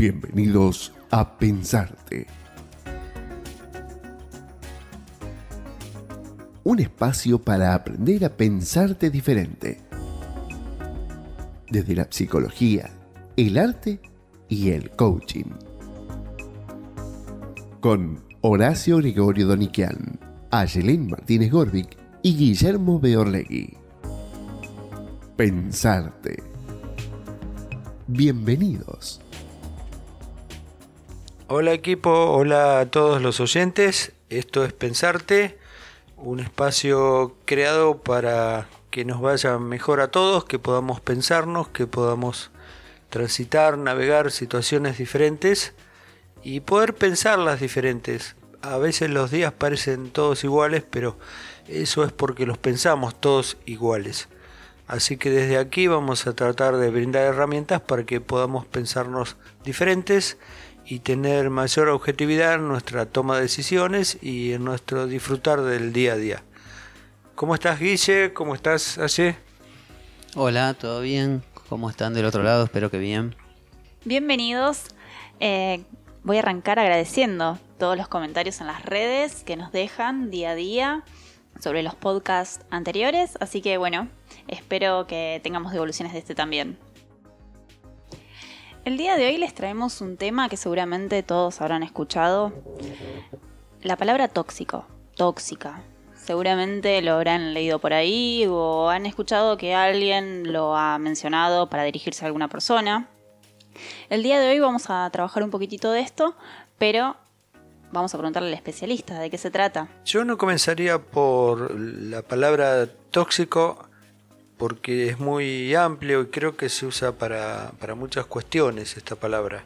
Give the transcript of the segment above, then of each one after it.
Bienvenidos a Pensarte. Un espacio para aprender a pensarte diferente. Desde la psicología, el arte y el coaching. Con Horacio Gregorio Doniquian, Ayelén Martínez Gorbic y Guillermo Beorlegui. Pensarte. Bienvenidos. Hola equipo, hola a todos los oyentes. Esto es Pensarte, un espacio creado para que nos vaya mejor a todos, que podamos pensarnos, que podamos transitar, navegar situaciones diferentes y poder pensarlas diferentes. A veces los días parecen todos iguales, pero eso es porque los pensamos todos iguales. Así que desde aquí vamos a tratar de brindar herramientas para que podamos pensarnos diferentes y tener mayor objetividad en nuestra toma de decisiones y en nuestro disfrutar del día a día. ¿Cómo estás Guille? ¿Cómo estás Aye? Hola, ¿todo bien? ¿Cómo están del otro lado? Espero que bien. Bienvenidos. Eh, voy a arrancar agradeciendo todos los comentarios en las redes que nos dejan día a día sobre los podcasts anteriores, así que bueno, espero que tengamos devoluciones de este también. El día de hoy les traemos un tema que seguramente todos habrán escuchado. La palabra tóxico, tóxica. Seguramente lo habrán leído por ahí o han escuchado que alguien lo ha mencionado para dirigirse a alguna persona. El día de hoy vamos a trabajar un poquitito de esto, pero vamos a preguntarle al especialista de qué se trata. Yo no comenzaría por la palabra tóxico porque es muy amplio y creo que se usa para, para muchas cuestiones esta palabra.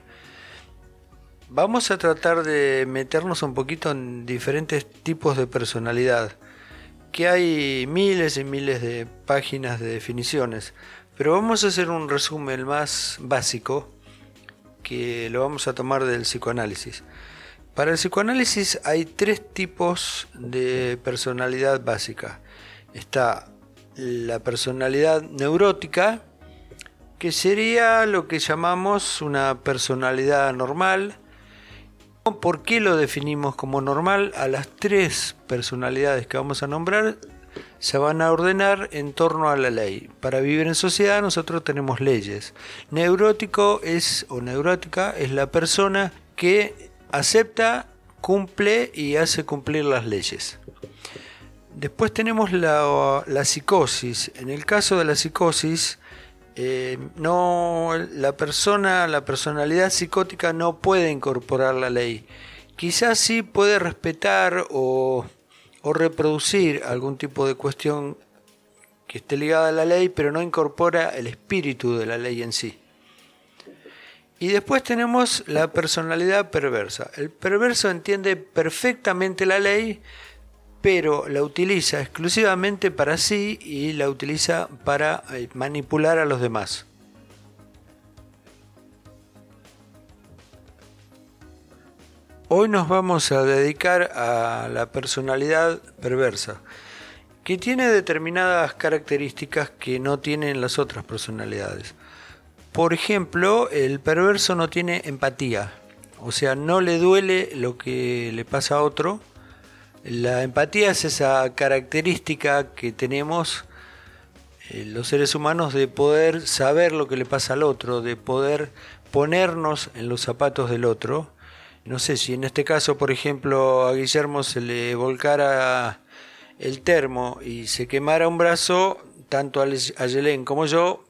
Vamos a tratar de meternos un poquito en diferentes tipos de personalidad, que hay miles y miles de páginas de definiciones, pero vamos a hacer un resumen más básico que lo vamos a tomar del psicoanálisis. Para el psicoanálisis hay tres tipos de personalidad básica. Está la personalidad neurótica, que sería lo que llamamos una personalidad normal. ¿Por qué lo definimos como normal? A las tres personalidades que vamos a nombrar se van a ordenar en torno a la ley. Para vivir en sociedad nosotros tenemos leyes. Neurótico es o neurótica es la persona que acepta, cumple y hace cumplir las leyes. Después tenemos la, psicosis. En el caso de la psicosis, eh, no, la persona, la personalidad psicótica no puede incorporar la ley. Quizás sí puede respetar o, o reproducir algún tipo de cuestión que esté ligada a la ley, pero no incorpora el espíritu de la ley en sí. Y después tenemos la personalidad perversa. El perverso entiende perfectamente la ley, pero la utiliza exclusivamente para sí y la utiliza para eh, manipular a los demás. Hoy nos vamos a dedicar a la personalidad perversa, que tiene determinadas características que no tienen las otras personalidades. Por ejemplo, el perverso no tiene empatía, o sea, no le duele lo que le pasa a otro, la empatía es esa característica que tenemos eh, los seres humanos de poder saber lo que le pasa al otro, de poder ponernos en los zapatos del otro. No sé si en este caso, por ejemplo, a Guillermo se le volcara el termo y se quemara un brazo, tanto a Yelén como yo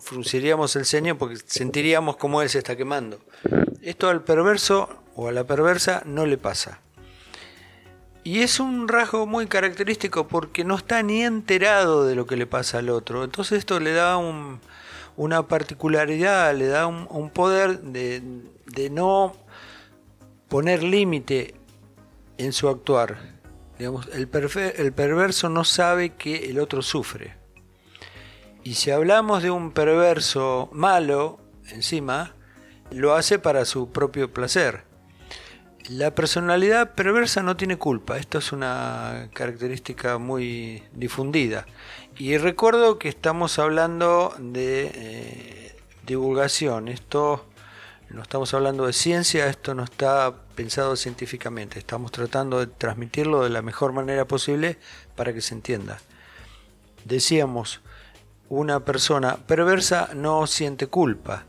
frunciríamos el ceño porque sentiríamos cómo él se está quemando. Esto al perverso o a la perversa no le pasa. Y es un rasgo muy característico porque no está ni enterado de lo que le pasa al otro. Entonces esto le da una particularidad, le da un, poder de, no poner límite en su actuar. Digamos, el, el perverso no sabe que el otro sufre. Y si hablamos de un perverso malo, encima, lo hace para su propio placer. La personalidad perversa no tiene culpa, esto es una característica muy difundida. Y recuerdo que estamos hablando de eh, divulgación, esto no estamos hablando de ciencia, esto no está pensado científicamente, estamos tratando de transmitirlo de la mejor manera posible para que se entienda. Decíamos, una persona perversa no siente culpa.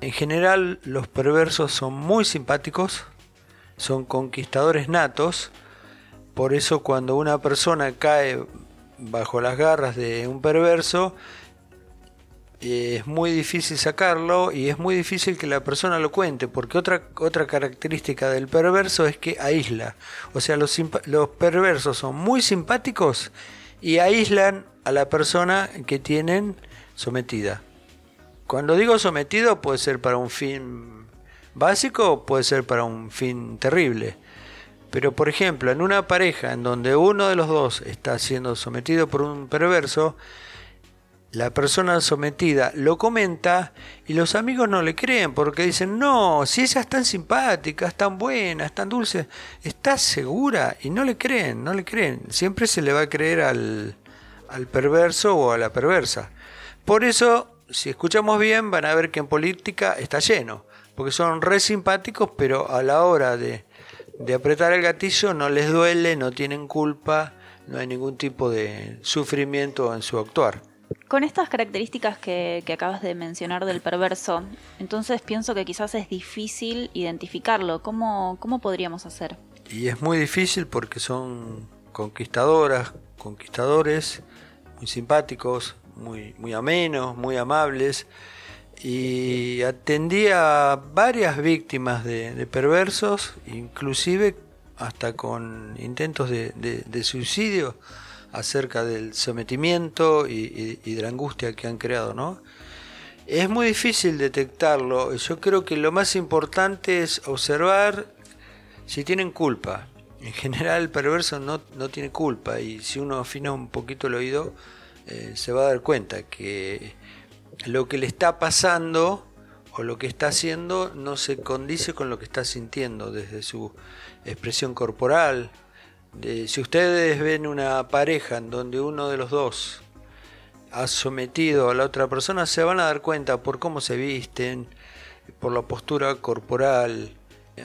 En general los perversos son muy simpáticos, son conquistadores natos, por eso cuando una persona cae bajo las garras de un perverso, es muy difícil sacarlo y es muy difícil que la persona lo cuente, porque otra, otra característica del perverso es que aísla. O sea, los, los perversos son muy simpáticos y aíslan a la persona que tienen sometida. Cuando digo sometido puede ser para un fin básico puede ser para un fin terrible. Pero por ejemplo, en una pareja en donde uno de los dos está siendo sometido por un perverso, la persona sometida lo comenta y los amigos no le creen porque dicen, no, si ella es tan simpática, es tan buena, es tan dulce, ¿estás segura? Y no le creen, no le creen. Siempre se le va a creer al, al perverso o a la perversa. Por eso, si escuchamos bien, van a ver que en política está lleno, porque son re simpáticos, pero a la hora de, de apretar el gatillo no les duele, no tienen culpa, no hay ningún tipo de sufrimiento en su actuar. Con estas características que, acabas de mencionar del perverso, entonces pienso que quizás es difícil identificarlo. ¿Cómo, ¿Cómo podríamos hacer? Y es muy difícil porque son conquistadoras, conquistadores, muy simpáticos, muy, muy amenos, muy amables. Y atendí a varias víctimas de, perversos, inclusive hasta con intentos de, suicidio acerca del sometimiento y, de la angustia que han creado, ¿no? Es muy difícil detectarlo. Yo creo que lo más importante es observar si tienen culpa. En general el perverso no, tiene culpa y si uno afina un poquito el oído eh, se va a dar cuenta que lo que le está pasando o lo que está haciendo no se condice con lo que está sintiendo desde su expresión corporal, si ustedes ven una pareja en donde uno de los dos ha sometido a la otra persona, se van a dar cuenta por cómo se visten, por la postura corporal,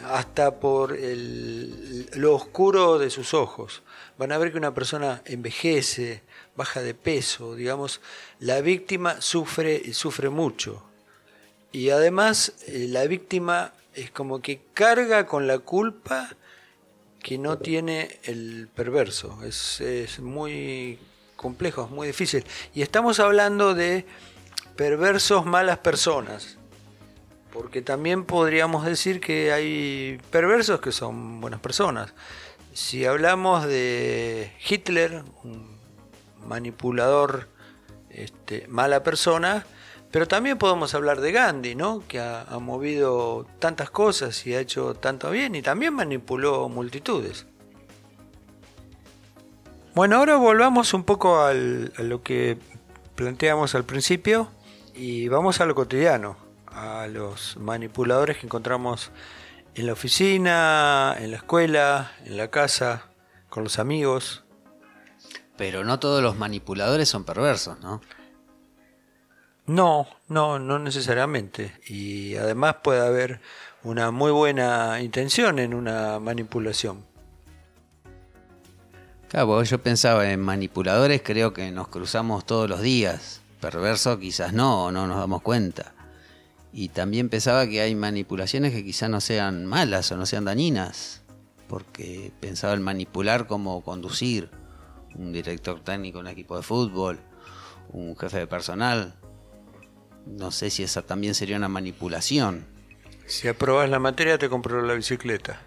hasta por lo oscuro de sus ojos. Van a ver que una persona envejece, baja de peso, digamos, la víctima sufre, sufre mucho. Y además eh, la víctima es como que carga con la culpa que no tiene el perverso. Es, muy complejo, es muy difícil. Y estamos hablando de perversos malas personas. Porque también podríamos decir que hay perversos que son buenas personas. Si hablamos de Hitler, un manipulador, este, mala persona, pero también podemos hablar de Gandhi, ¿no? que ha, movido tantas cosas y ha hecho tanto bien y también manipuló multitudes. Bueno, ahora volvamos un poco a lo que planteamos al principio y vamos a lo cotidiano, a los manipuladores que encontramos en la oficina, en la escuela, en la casa, con los amigos. Pero no todos los manipuladores son perversos, ¿no? No, no, no necesariamente. Y además puede haber una muy buena intención en una manipulación. Claro, yo pensaba en manipuladores, creo que nos cruzamos todos los días. Perverso quizás no, no nos damos cuenta. Y también pensaba que hay manipulaciones que quizás no sean malas o no sean dañinas. Porque pensaba en manipular como conducir un director técnico en un equipo de fútbol, un jefe de personal, no sé si esa también sería una manipulación. Si aprobas la materia te compro la bicicleta.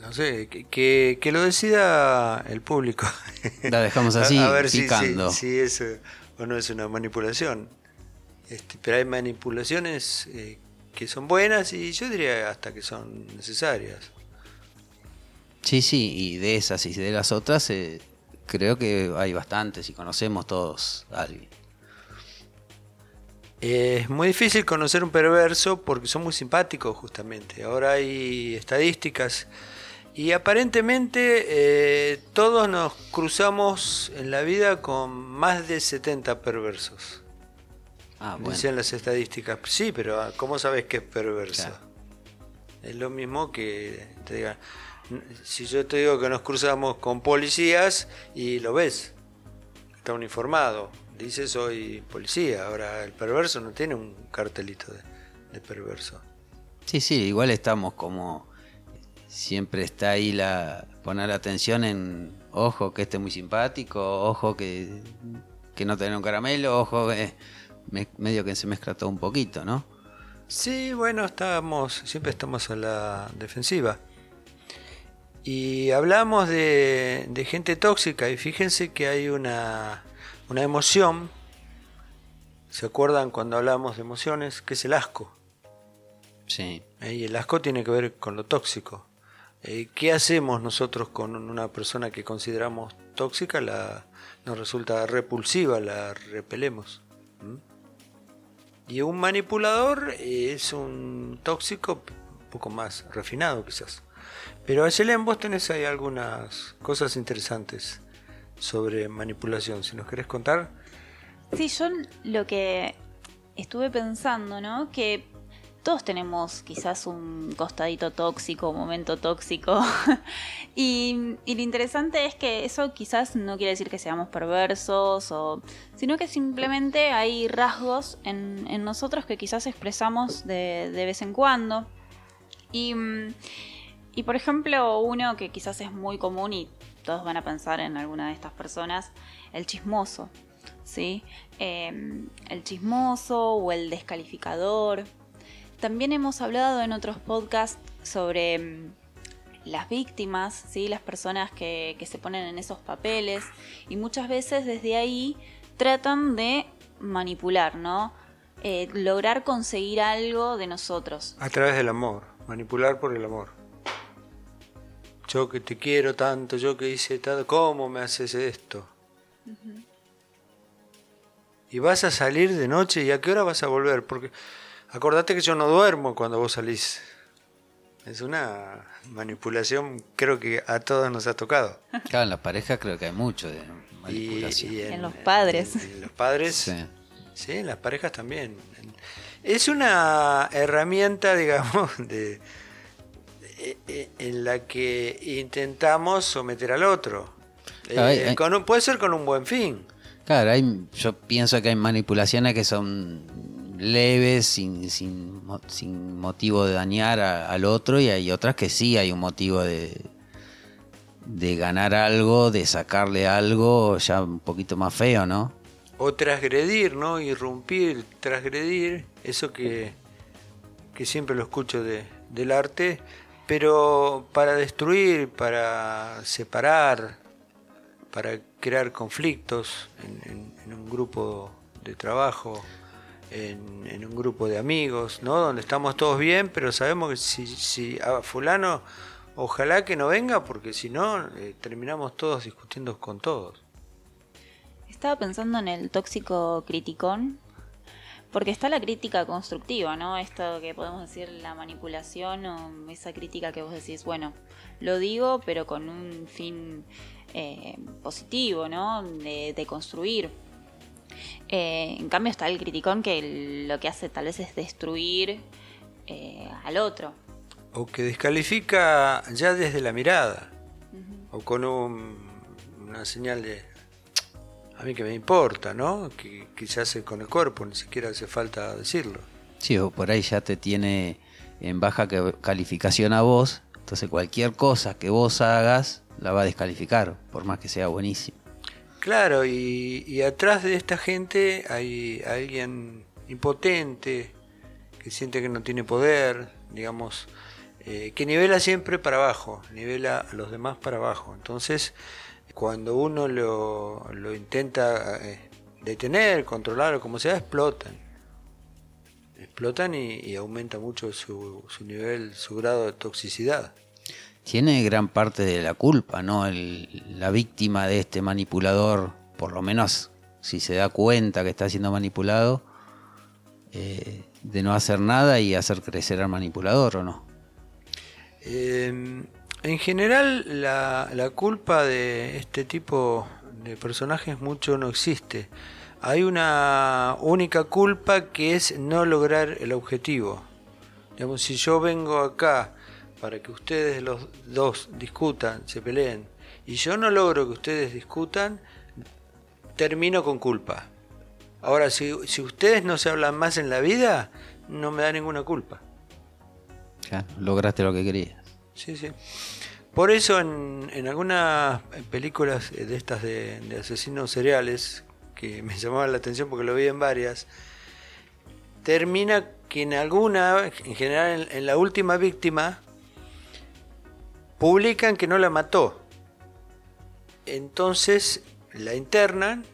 No sé, que, que, lo decida el público. La dejamos así, a, ver picando. Si, es o no es una manipulación. Este, pero hay manipulaciones eh, que son buenas y yo diría hasta que son necesarias. Sí, sí, y de esas y de las otras eh, creo que hay bastantes y conocemos todos a alguien. Es muy difícil conocer un perverso porque son muy simpáticos justamente. Ahora hay estadísticas y aparentemente eh, todos nos cruzamos en la vida con más de 70 perversos. Ah, bueno. Dicen las estadísticas. Sí, pero ah, ¿cómo sabes que es perverso? Claro. Es lo mismo que te digan. Si yo te digo que nos cruzamos con policías y lo ves, está uniformado, dice soy policía. Ahora el perverso no tiene un cartelito de, de perverso. Sí, sí, igual estamos como. Siempre está ahí la. poner atención en. Ojo que este es muy simpático, ojo que. que no tiene un caramelo, ojo que. me- medio que se mezcla todo un poquito, ¿no? Sí, bueno, estamos, siempre estamos a la defensiva. Y hablamos de, de gente tóxica y fíjense que hay una, una emoción, ¿se acuerdan cuando hablamos de emociones? Que es el asco. Sí. ¿eh? Y el asco tiene que ver con lo tóxico. Eh, ¿Qué hacemos nosotros con una persona que consideramos tóxica? La, nos resulta repulsiva, la repelemos. ¿m? Y un manipulador es un tóxico un poco más refinado quizás. Pero Ayelen, vos tenés ahí algunas cosas interesantes sobre manipulación. Si nos querés contar. Sí, yo lo que estuve pensando, ¿no? Que todos tenemos quizás un costadito tóxico, un momento tóxico. y, lo interesante es que eso quizás no quiere decir que seamos perversos, o, sino que simplemente hay rasgos en, en nosotros que quizás expresamos de, de vez en cuando. Y, mm, y por ejemplo, uno que quizás es muy común y todos van a pensar en alguna de estas personas, el chismoso. ¿sí? Eh, el chismoso o el descalificador. También hemos hablado en otros podcasts sobre mm, las víctimas, ¿sí? las personas que, que se ponen en esos papeles y muchas veces desde ahí tratan de manipular, ¿no? Eh, lograr conseguir algo de nosotros. A través del amor, manipular por el amor. Yo que te quiero tanto, yo que hice tanto, ¿cómo me haces esto? Y vas a salir de noche y a qué hora vas a volver, porque acordate que yo no duermo cuando vos salís. Es una manipulación, creo que a todos nos ha tocado. Claro, en las parejas creo que hay mucho de manipulación. y En los padres. En, en los padres, Sí. sí, en las parejas también. Es una herramienta, digamos, de, en la que intentamos someter al otro. Claro, hay- Eh, hay- con un- puede ser con un buen fin. Claro, hay, yo pienso que hay manipulaciones que son leves, sin, sin, sin motivo de dañar a- al otro, y hay otras que sí hay un motivo de, de ganar algo, de sacarle algo ya un poquito más feo, ¿no? O transgredir, ¿no? Irrumpir, transgredir, eso que, que siempre lo escucho de, del arte, pero para destruir, para separar, para crear conflictos en, un grupo de trabajo, en, un grupo de amigos, ¿no? Donde estamos todos bien, pero sabemos que si, si a fulano, ojalá que no venga, porque si no, eh, terminamos todos discutiendo con todos. Estaba pensando en el tóxico criticón, porque está la crítica constructiva, ¿no? Esto que podemos decir la manipulación o esa crítica que vos decís, bueno, lo digo, pero con un fin eh, positivo, ¿no? De, de construir. Eh, en cambio está el criticón que lo que hace tal vez es destruir eh, al otro. o que descalifica ya desde la mirada o con un- una señal de a mí que me importa, ¿no? Que quizás hace con el cuerpo, ni siquiera hace falta decirlo. Sí, o por ahí ya te tiene en baja calificación a vos, entonces cualquier cosa que vos hagas la va a descalificar, por más que sea buenísimo. Claro, y, y atrás de esta gente hay alguien impotente que siente que no tiene poder, digamos, eh, que nivela siempre para abajo, nivela a los demás para abajo. Entonces, cuando uno lo, lo intenta eh, detener, controlar o como sea, explotan. Explotan y, y aumenta mucho su, su nivel, su grado de toxicidad. Tiene gran parte de la culpa, ¿no? El- la víctima de este manipulador, por lo menos si se da cuenta que está siendo manipulado, eh, de no hacer nada y hacer crecer al manipulador, ¿o no? Eh, en general, la, la culpa de este tipo de personajes mucho no existe. hay una única culpa que es no lograr el objetivo. Digamos, si yo vengo acá para que ustedes los dos discutan, se peleen, y yo no logro que ustedes discutan, termino con culpa. Ahora, si, si ustedes no se hablan más en la vida, no me da ninguna culpa. Ya, lograste lo que querías. Sí, sí. Por eso en, en algunas películas de estas de, asesinos seriales, que me llamaban la atención porque lo vi en varias, termina que en alguna, en general en, en la última víctima, publican que no la mató. Entonces la internan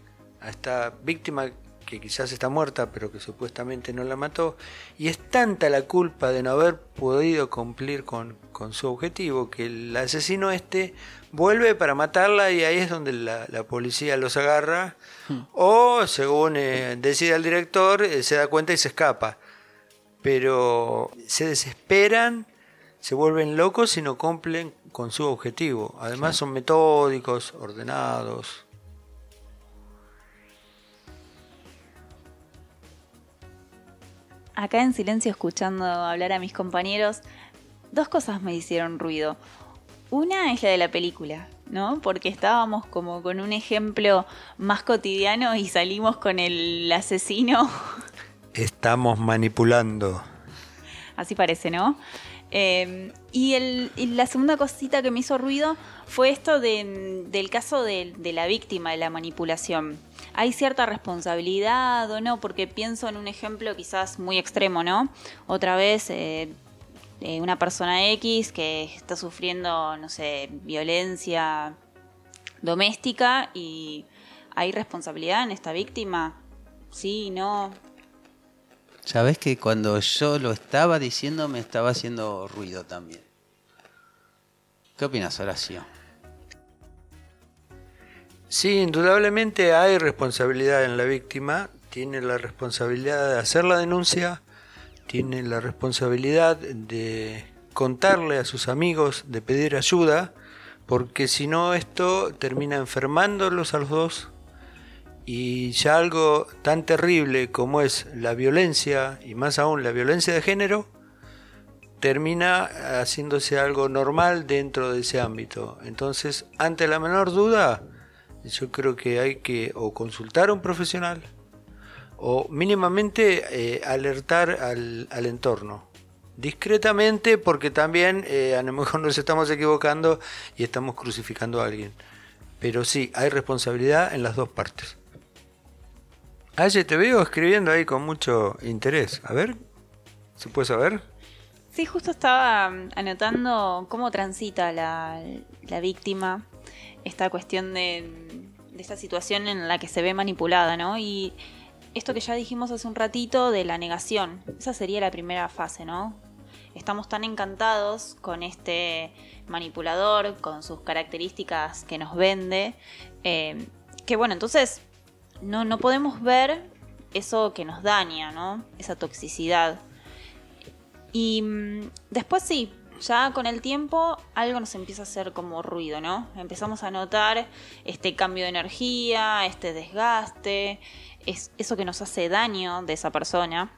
a esta víctima que quizás está muerta, pero que supuestamente no la mató, y es tanta la culpa de no haber podido cumplir con, con su objetivo que el asesino este vuelve para matarla y ahí es donde la, la policía los agarra, o según eh, decide el director, eh, se da cuenta y se escapa. Pero se desesperan, se vuelven locos y no cumplen con su objetivo. Además son metódicos, ordenados. Acá en silencio escuchando hablar a mis compañeros, dos cosas me hicieron ruido. Una es la de la película, ¿no? Porque estábamos como con un ejemplo más cotidiano y salimos con el asesino. Estamos manipulando. Así parece, ¿no? Eh, y, el, y la segunda cosita que me hizo ruido fue esto de- del caso de, la víctima de la manipulación. Hay cierta responsabilidad o no, porque pienso en un ejemplo quizás muy extremo, ¿no? Otra vez, eh, eh, una persona X que está sufriendo, no sé, violencia doméstica y hay responsabilidad en esta víctima. Sí, no. Sabes que cuando yo lo estaba diciendo me estaba haciendo ruido también. ¿Qué opinas, Horacio? Sí, indudablemente hay responsabilidad en la víctima, tiene la responsabilidad de hacer la denuncia, tiene la responsabilidad de contarle a sus amigos, de pedir ayuda, porque si no esto termina enfermándolos a los dos y ya algo tan terrible como es la violencia, y más aún la violencia de género, termina haciéndose algo normal dentro de ese ámbito. Entonces, ante la menor duda, yo creo que hay que o consultar a un profesional o mínimamente eh, alertar al, al entorno. Discretamente, porque también eh, a lo mejor nos estamos equivocando y estamos crucificando a alguien. Pero sí, hay responsabilidad en las dos partes. Aye, te veo escribiendo ahí con mucho interés. A ver, ¿se puede saber? Sí, justo estaba mm, anotando cómo transita la, la víctima esta cuestión de, de esta situación en la que se ve manipulada, ¿no? Y esto que ya dijimos hace un ratito de la negación, esa sería la primera fase, ¿no? Estamos tan encantados con este manipulador, con sus características que nos vende, eh, que bueno, entonces no, no podemos ver eso que nos daña, ¿no? Esa toxicidad. Y mm, después sí, ya con el tiempo algo nos empieza a hacer como ruido, ¿no? Empezamos a notar este cambio de energía, este desgaste, es eso que nos hace daño de esa persona,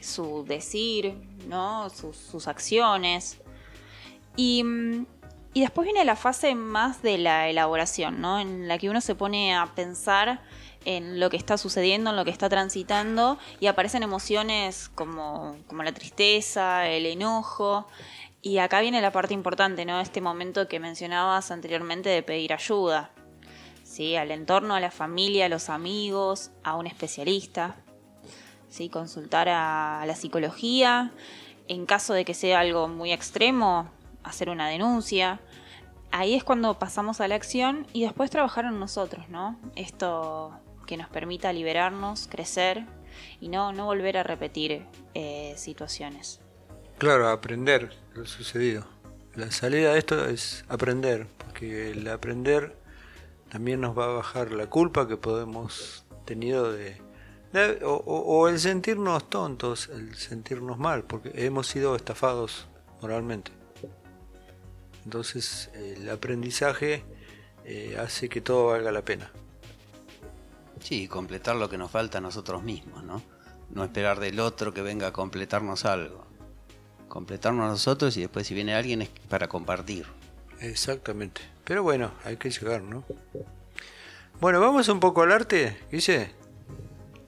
su decir, ¿no? Sus, sus acciones. Y, mm, y después viene la fase más de la elaboración, ¿no? En la que uno se pone a pensar en lo que está sucediendo, en lo que está transitando, y aparecen emociones como, como la tristeza, el enojo. Y acá viene la parte importante, ¿no? Este momento que mencionabas anteriormente de pedir ayuda. ¿Sí? Al entorno, a la familia, a los amigos, a un especialista. ¿Sí? Consultar a, a la psicología. En caso de que sea algo muy extremo, hacer una denuncia. Ahí es cuando pasamos a la acción y después trabajar en nosotros, ¿no? Esto que nos permita liberarnos, crecer y no, no volver a repetir eh, situaciones. Claro, aprender lo sucedido. La salida de esto es aprender, porque el aprender también nos va a bajar la culpa que podemos tenido de, o el sentirnos tontos, el sentirnos mal, porque hemos sido estafados moralmente. Entonces el aprendizaje eh, hace que todo valga la pena. Sí, completar lo que nos falta a nosotros mismos, ¿no? No esperar del otro que venga a completarnos algo. Completarnos nosotros y después si viene alguien es para compartir. Exactamente. Pero bueno, hay que llegar, ¿no? Bueno, vamos un poco al arte, dice.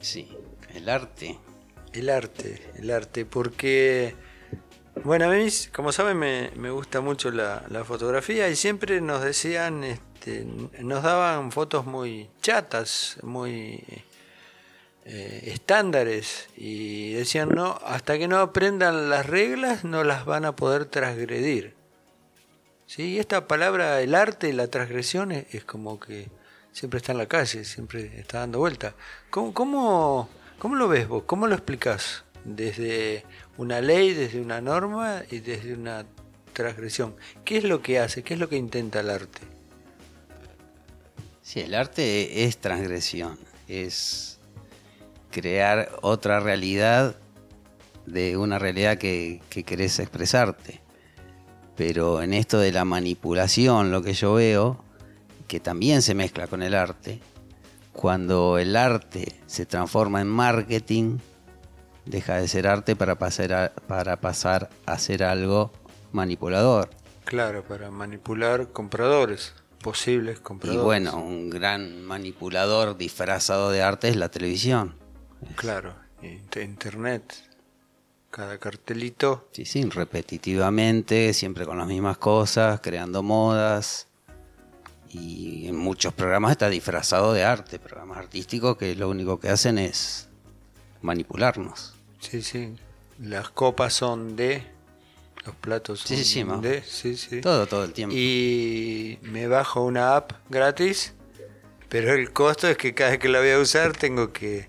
Sí, el arte. El arte, el arte, porque, bueno, a mí, como saben, me, me gusta mucho la, la, fotografía y siempre nos decían, este, nos daban fotos muy chatas, muy eh, estándares y decían, no, hasta que no aprendan las reglas no las van a poder transgredir. ¿Sí? Y esta palabra, el arte, la transgresión, es, es como que siempre está en la calle, siempre está dando vuelta. ¿Cómo, cómo, cómo lo ves vos? ¿Cómo lo explicás? Desde una ley, desde una norma y desde una transgresión. ¿Qué es lo que hace? ¿Qué es lo que intenta el arte? Sí, el arte es transgresión, es crear otra realidad de una realidad que, que querés expresarte. Pero en esto de la manipulación, lo que yo veo, que también se mezcla con el arte, cuando el arte se transforma en marketing, deja de ser arte para pasar a, para pasar a ser algo manipulador. Claro, para manipular compradores, posibles compradores. Y bueno, un gran manipulador disfrazado de arte es la televisión. Claro, internet, cada cartelito. Sí, sí, repetitivamente, siempre con las mismas cosas, creando modas. Y en muchos programas está disfrazado de arte, programas artísticos que lo único que hacen es manipularnos. Sí, sí. Las copas son de, los platos son Sí, sí, sí, de, sí, sí. Todo, todo el tiempo. Y me bajo una app gratis, pero el costo es que cada vez que la voy a usar tengo que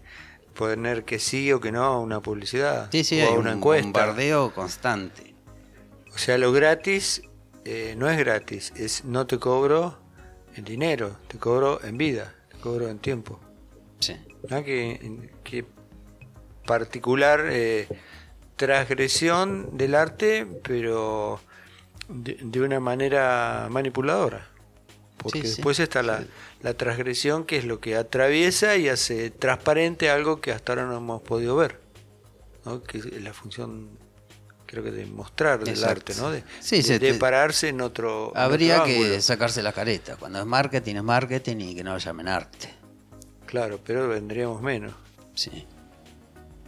poner que sí o que no, una publicidad Sí, sí, o hay una un encuesta. bombardeo constante. O sea, lo gratis eh, no es gratis, es no te cobro en dinero, te cobro en vida, te cobro en tiempo. Sí. ¿no? Que, que particular eh, transgresión del arte, pero de, de una manera manipuladora. Porque Sí, sí, después está la, sí. la transgresión, que es lo que atraviesa y hace transparente algo que hasta ahora no hemos podido ver. ¿no? Que es la función, creo que de mostrar del Exacto. arte, ¿no? De, de- de pararse en otro. en Habría otro que sacarse la careta. Cuando es marketing es marketing y que no lo llamen arte. Claro, pero vendríamos menos. Sí.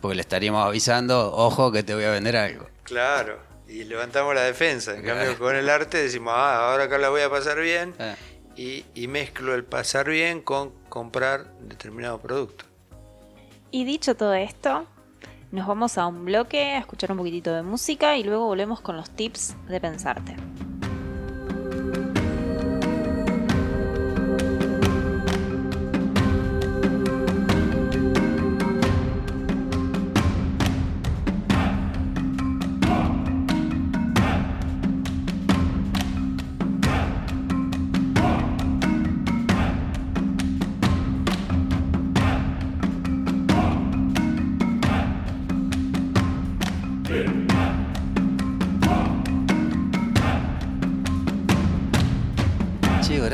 Porque le estaríamos avisando, ojo que te voy a vender algo. Claro, y levantamos la defensa. En Claro. cambio, con el arte decimos, ah, ahora acá la voy a pasar bien. Ah. Y, y mezclo el pasar bien con comprar determinado producto. Y dicho todo esto, nos vamos a un bloque a escuchar un poquitito de música y luego volvemos con los tips de pensarte.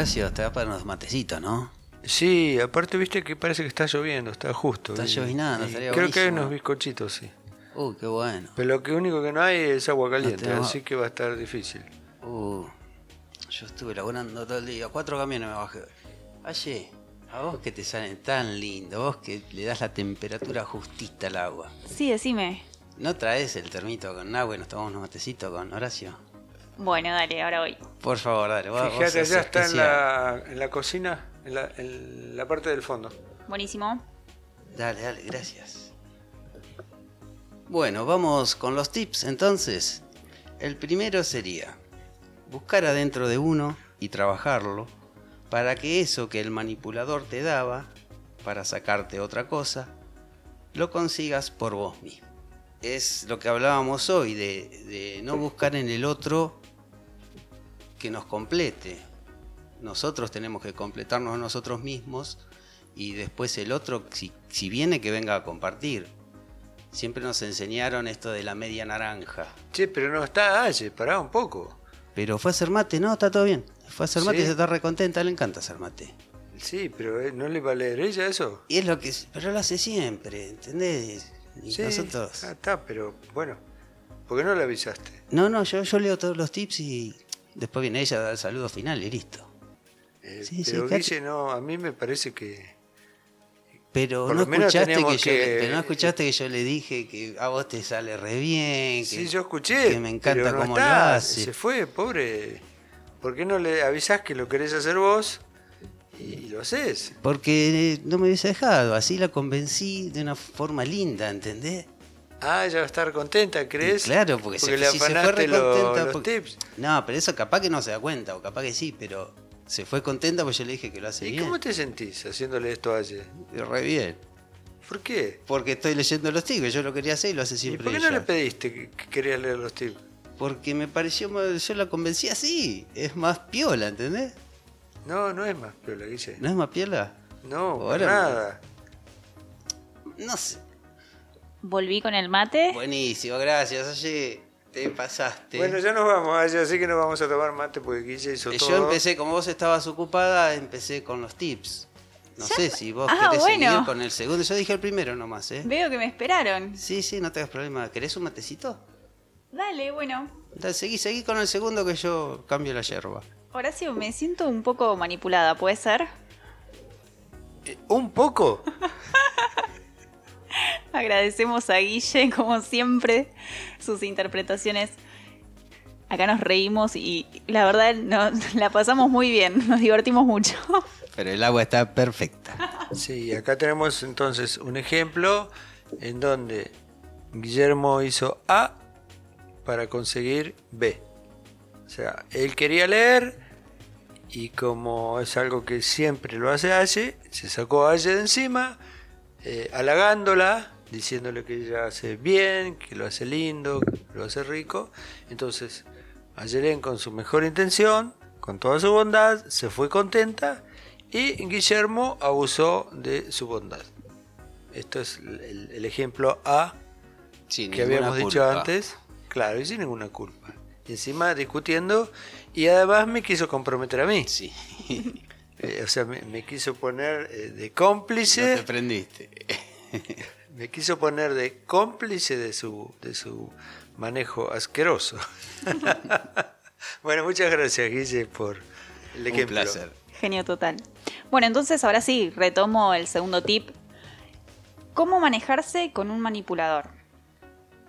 Horacio, te da para unos matecitos, ¿no? Sí, aparte viste que parece que está lloviendo, está justo. Está llovinando, estaría Creo que hay buenísimo. unos bizcochitos, sí. Uh, qué bueno. Pero lo que único que no hay es agua caliente, tenemos- así que va a estar difícil. Uh, yo estuve laburando todo el día. Cuatro camiones me bajé. Oye, a vos que te salen tan lindo, vos que le das la temperatura justita al agua. Sí, decime. ¿No traes el termito con agua y nos tomamos unos matecitos con Horacio? Bueno, dale, ahora voy. Por favor, dale. vos- Fíjate, allá está en la, en la cocina, en la, en la parte del fondo. Buenísimo. Dale, dale, gracias. Bueno, vamos con los tips entonces. El primero sería buscar adentro de uno y trabajarlo para que eso que el manipulador te daba para sacarte otra cosa, lo consigas por vos mismo. Es lo que hablábamos hoy de, de no buscar en el otro que nos complete. Nosotros tenemos que completarnos a nosotros mismos y después el otro, si, si viene, que venga a compartir. Siempre nos enseñaron esto de la media naranja. Che, pero no está Aye, pará un poco. Pero fue a hacer mate, no, está todo bien. Fue a hacer mate ¿Sí? y se está recontenta, le encanta hacer mate. Sí, pero eh, ¿no le va a leer ella eso? Y es lo que. Pero lo hace siempre, ¿entendés? Y Sí, nosotros. ah, está, pero bueno, ¿por qué no le avisaste? No, no, yo, yo leo todos los tips y después viene ella a dar el saludo final y listo. Eh, Sí, sí, pero claro. Guille, no, a mí me parece que... Pero no escuchaste que, yo, pero no escuchaste que yo le dije que a vos te sale re bien. Que, Sí, yo escuché, Que me encanta no cómo lo hace. Se fue, pobre. ¿Por qué no le avisás que lo querés hacer vos y lo haces? Porque no me hubiese dejado, así la convencí de una forma linda, ¿entendés? Ah, ella va a estar contenta, ¿crees? Claro, porque, se, le si se fue recontenta. los porque- tips. No, pero eso capaz que no se da cuenta, o capaz que sí, pero se fue contenta porque yo le dije que lo hace ¿Y bien. cómo te sentís haciéndole esto a ella? Re bien. ¿Por qué? Porque estoy leyendo los tips, yo lo quería hacer y lo hace ¿Y siempre por qué no le pediste que, que quería leer los tips? Porque me pareció, más- yo la convencí así, es más piola, ¿entendés? No, no es más piola, Guille. ¿No es más piola? No, Ahora- nada. No sé. Volví con el mate. Buenísimo, gracias, oye, te pasaste. Bueno, ya nos vamos allá, así que nos vamos a tomar mate porque Guille hizo Eh, todo. Yo empecé, como vos estabas ocupada, empecé con los tips. No sé si vos Ah, querés bueno. seguir con el segundo. Yo dije el primero nomás, ¿eh? Veo que me esperaron. Sí, sí, no tengas problema. ¿Querés un matecito? Dale, bueno. Dale, seguí, seguí con el segundo que yo cambio la yerba. Horacio, me siento un poco manipulada, ¿puede ser? Eh, ¿Un poco? Agradecemos a Guille, como siempre, sus interpretaciones. Acá nos reímos y la verdad nos la pasamos muy bien, nos divertimos mucho. Pero el agua está perfecta. Sí, acá tenemos entonces un ejemplo en donde Guillermo hizo A para conseguir B. O sea, él quería leer y como es algo que siempre lo hace Aye, se sacó a Aye de encima, eh, halagándola, diciéndole que ella hace bien, que lo hace lindo, que lo hace rico. Entonces, Ayelen con su mejor intención, con toda su bondad, se fue contenta y Guillermo abusó de su bondad. Esto es el, el ejemplo A Sin que habíamos dicho antes. Claro, y sin ninguna culpa. Y encima discutiendo y además me quiso comprometer a mí. Sí. Eh, o sea, me, me quiso poner eh, de No cómplice. te prendiste. Me quiso poner de cómplice de su, de su manejo asqueroso. bueno, muchas gracias, Guille, por el Un placer. Genio total. Bueno, entonces ahora sí, retomo el segundo tip. ¿Cómo manejarse con un manipulador?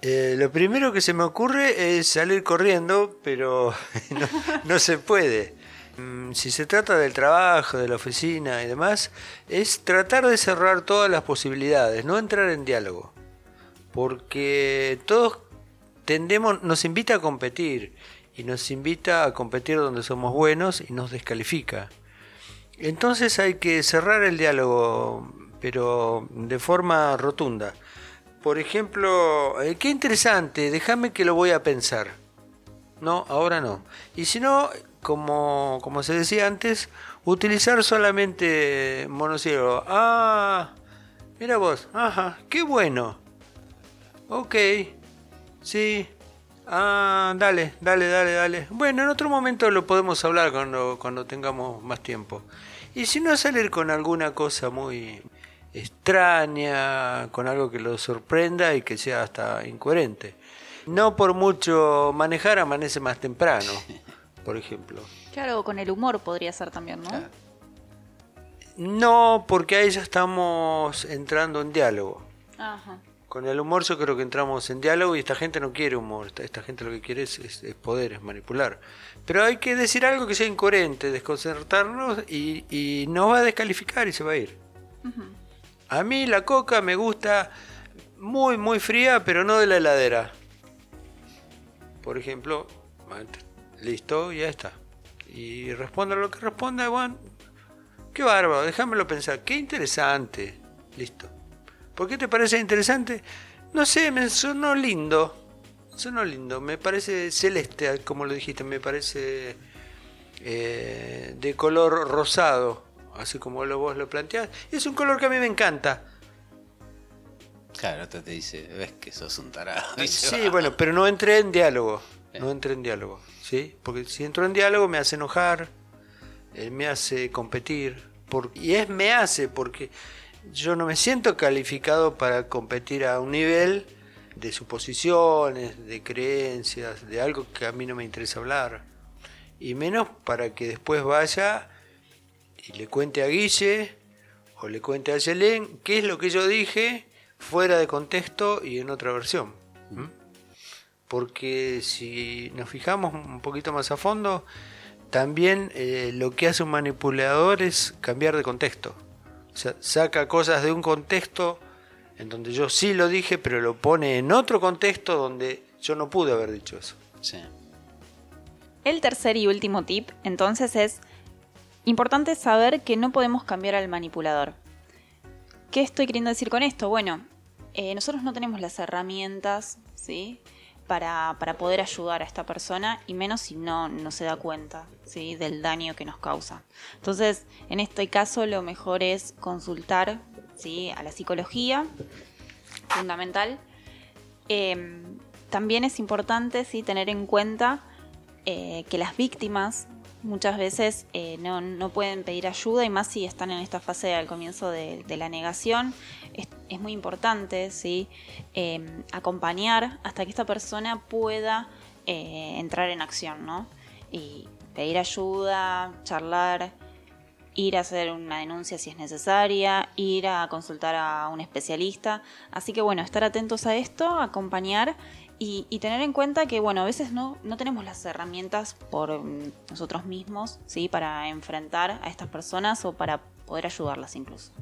Eh, lo primero que se me ocurre es salir corriendo, pero no, no se puede. Mm, Si se trata del trabajo, de la oficina y demás, es tratar de cerrar todas las posibilidades, no entrar en diálogo. Porque todos tendemos, nos invita a competir y nos invita a competir donde somos buenos y nos descalifica. Entonces hay que cerrar el diálogo, pero de forma rotunda. Por ejemplo, eh, qué interesante, déjame que lo voy a pensar. No, ahora no. Y si no, como, como se decía antes, utilizar solamente monosílabo. Ah, mira vos, ajá, qué bueno. Ok, sí. Ah, dale, dale, dale, dale. Bueno, en otro momento lo podemos hablar cuando, cuando tengamos más tiempo. Y si no, salir con alguna cosa muy extraña, con algo que lo sorprenda y que sea hasta incoherente. No por mucho manejar amanece más temprano, por ejemplo. Claro, con el humor podría ser también, ¿no? Claro. No, porque ahí ya estamos entrando en diálogo. Ajá. Con el humor yo creo que entramos en diálogo y esta gente no quiere humor, esta, esta gente lo que quiere es, es- es poder, es manipular. Pero hay que decir algo que sea incoherente, desconcertarnos y, y nos va a descalificar y se va a ir. A mí la coca me gusta muy, muy fría, pero no de la heladera. Por ejemplo, listo, ya está. Y responda lo que responda, bueno, qué bárbaro, déjamelo pensar, qué interesante. Listo. ¿Por qué te parece interesante? No sé, me sonó lindo. Sonó lindo. Me parece celeste, como lo dijiste. Me parece eh, de color rosado, así como lo, vos lo planteás. Es un color que a mí me encanta. Claro, otro te dice, ves que sos un tarado. Sí, bueno, pero no entré en diálogo. No entré en diálogo, ¿sí? Porque si entro en diálogo me hace enojar, eh, me hace competir. y es me hace, porque yo no me siento calificado para competir a un nivel de suposiciones, de creencias, de algo que a mí no me interesa hablar. Y menos para que después vaya y le cuente a Guille o le cuente a Yelén qué es lo que yo dije fuera de contexto y en otra versión. Porque si nos fijamos un poquito más a fondo, también eh, lo que hace un manipulador es cambiar de contexto. O sea, saca cosas de un contexto en donde yo sí lo dije, pero lo pone en otro contexto donde yo no pude haber dicho eso. Sí. El tercer y último tip, entonces, es importante saber que no podemos cambiar al manipulador. ¿Qué estoy queriendo decir con esto? Bueno, eh, nosotros no tenemos las herramientas, ¿sí? Para, poder ayudar a esta persona y menos si no, no se da cuenta ¿sí? del daño que nos causa. Entonces, en este caso lo mejor es consultar ¿sí? a la psicología, fundamental. Em, también es importante ¿sí? tener en cuenta eh, que las víctimas muchas veces eh, no, pueden pedir ayuda y más si están en esta fase al comienzo de, la negación. Es, muy importante ¿sí? Em, acompañar hasta que esta persona pueda eh, entrar en acción ¿no? y pedir ayuda, charlar ir a hacer una denuncia si es necesaria, ir a consultar a un especialista. Así que bueno, estar atentos a esto, acompañar y, tener en cuenta que bueno, a veces no, no tenemos las herramientas por mm, nosotros mismos, ¿sí? Para enfrentar a estas personas o para poder ayudarlas incluso.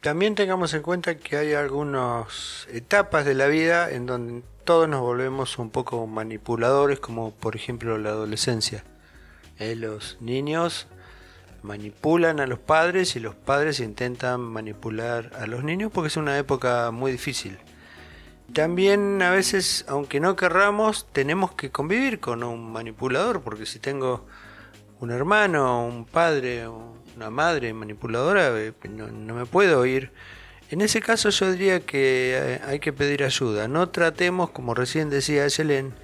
También tengamos en cuenta que hay algunas etapas de la vida en donde todos nos volvemos un poco manipuladores, como por ejemplo la adolescencia. Eh, los niños manipulan a los padres y los padres intentan manipular a los niños porque es una época muy difícil. También a veces, aunque no querramos, tenemos que convivir con un manipulador porque si tengo un hermano, un padre, una madre manipuladora, eh, no, no me puedo ir. En ese caso yo diría que eh, hay que pedir ayuda. No tratemos, como recién decía Yelen,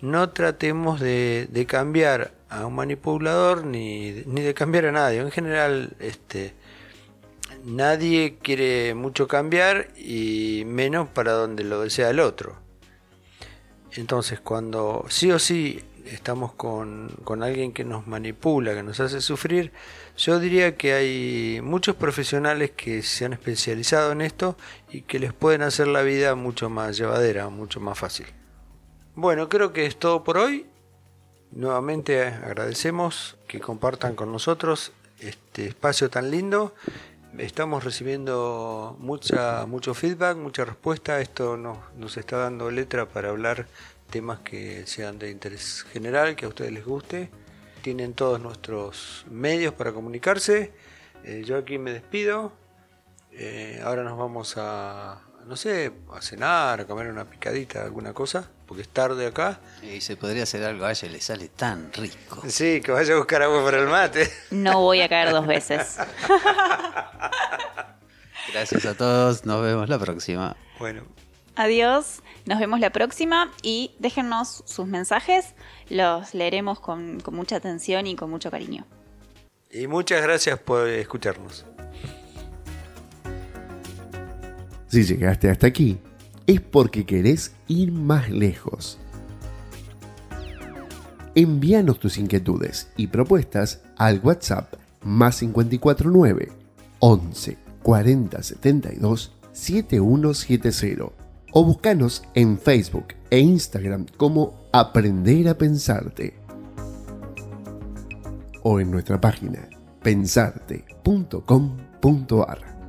no tratemos de, cambiar a un manipulador ni, de cambiar a nadie. En general, este, nadie quiere mucho cambiar y menos para donde lo desea el otro. Entonces, cuando sí o sí estamos con, con, alguien que nos manipula, que nos hace sufrir, yo diría que hay muchos profesionales que se han especializado en esto y que les pueden hacer la vida mucho más llevadera, mucho más fácil. Bueno, creo que es todo por hoy. Nuevamente agradecemos que compartan con nosotros este espacio tan lindo. Estamos recibiendo mucha, mucho feedback, mucha respuesta. Esto nos, nos está dando letra para hablar temas que sean de interés general, que a ustedes les guste. Tienen todos nuestros medios para comunicarse. Eh, yo aquí me despido. Eh, ahora nos vamos a, no sé, a cenar, a comer una picadita, alguna cosa, porque es tarde acá. Y se podría hacer algo a ella, le sale tan rico. Sí, que vaya a buscar agua para el mate. No voy a caer dos veces. Gracias a todos, nos vemos la próxima. Bueno. Adiós, nos vemos la próxima y déjennos sus mensajes, los leeremos con, con mucha atención y con mucho cariño. Y muchas gracias por escucharnos. Si llegaste hasta aquí, es porque querés ir más lejos. Envíanos tus inquietudes y propuestas al WhatsApp más 549 11 40 72 7170 o búscanos en Facebook e Instagram como Aprender a Pensarte o en nuestra página pensarte.com.ar.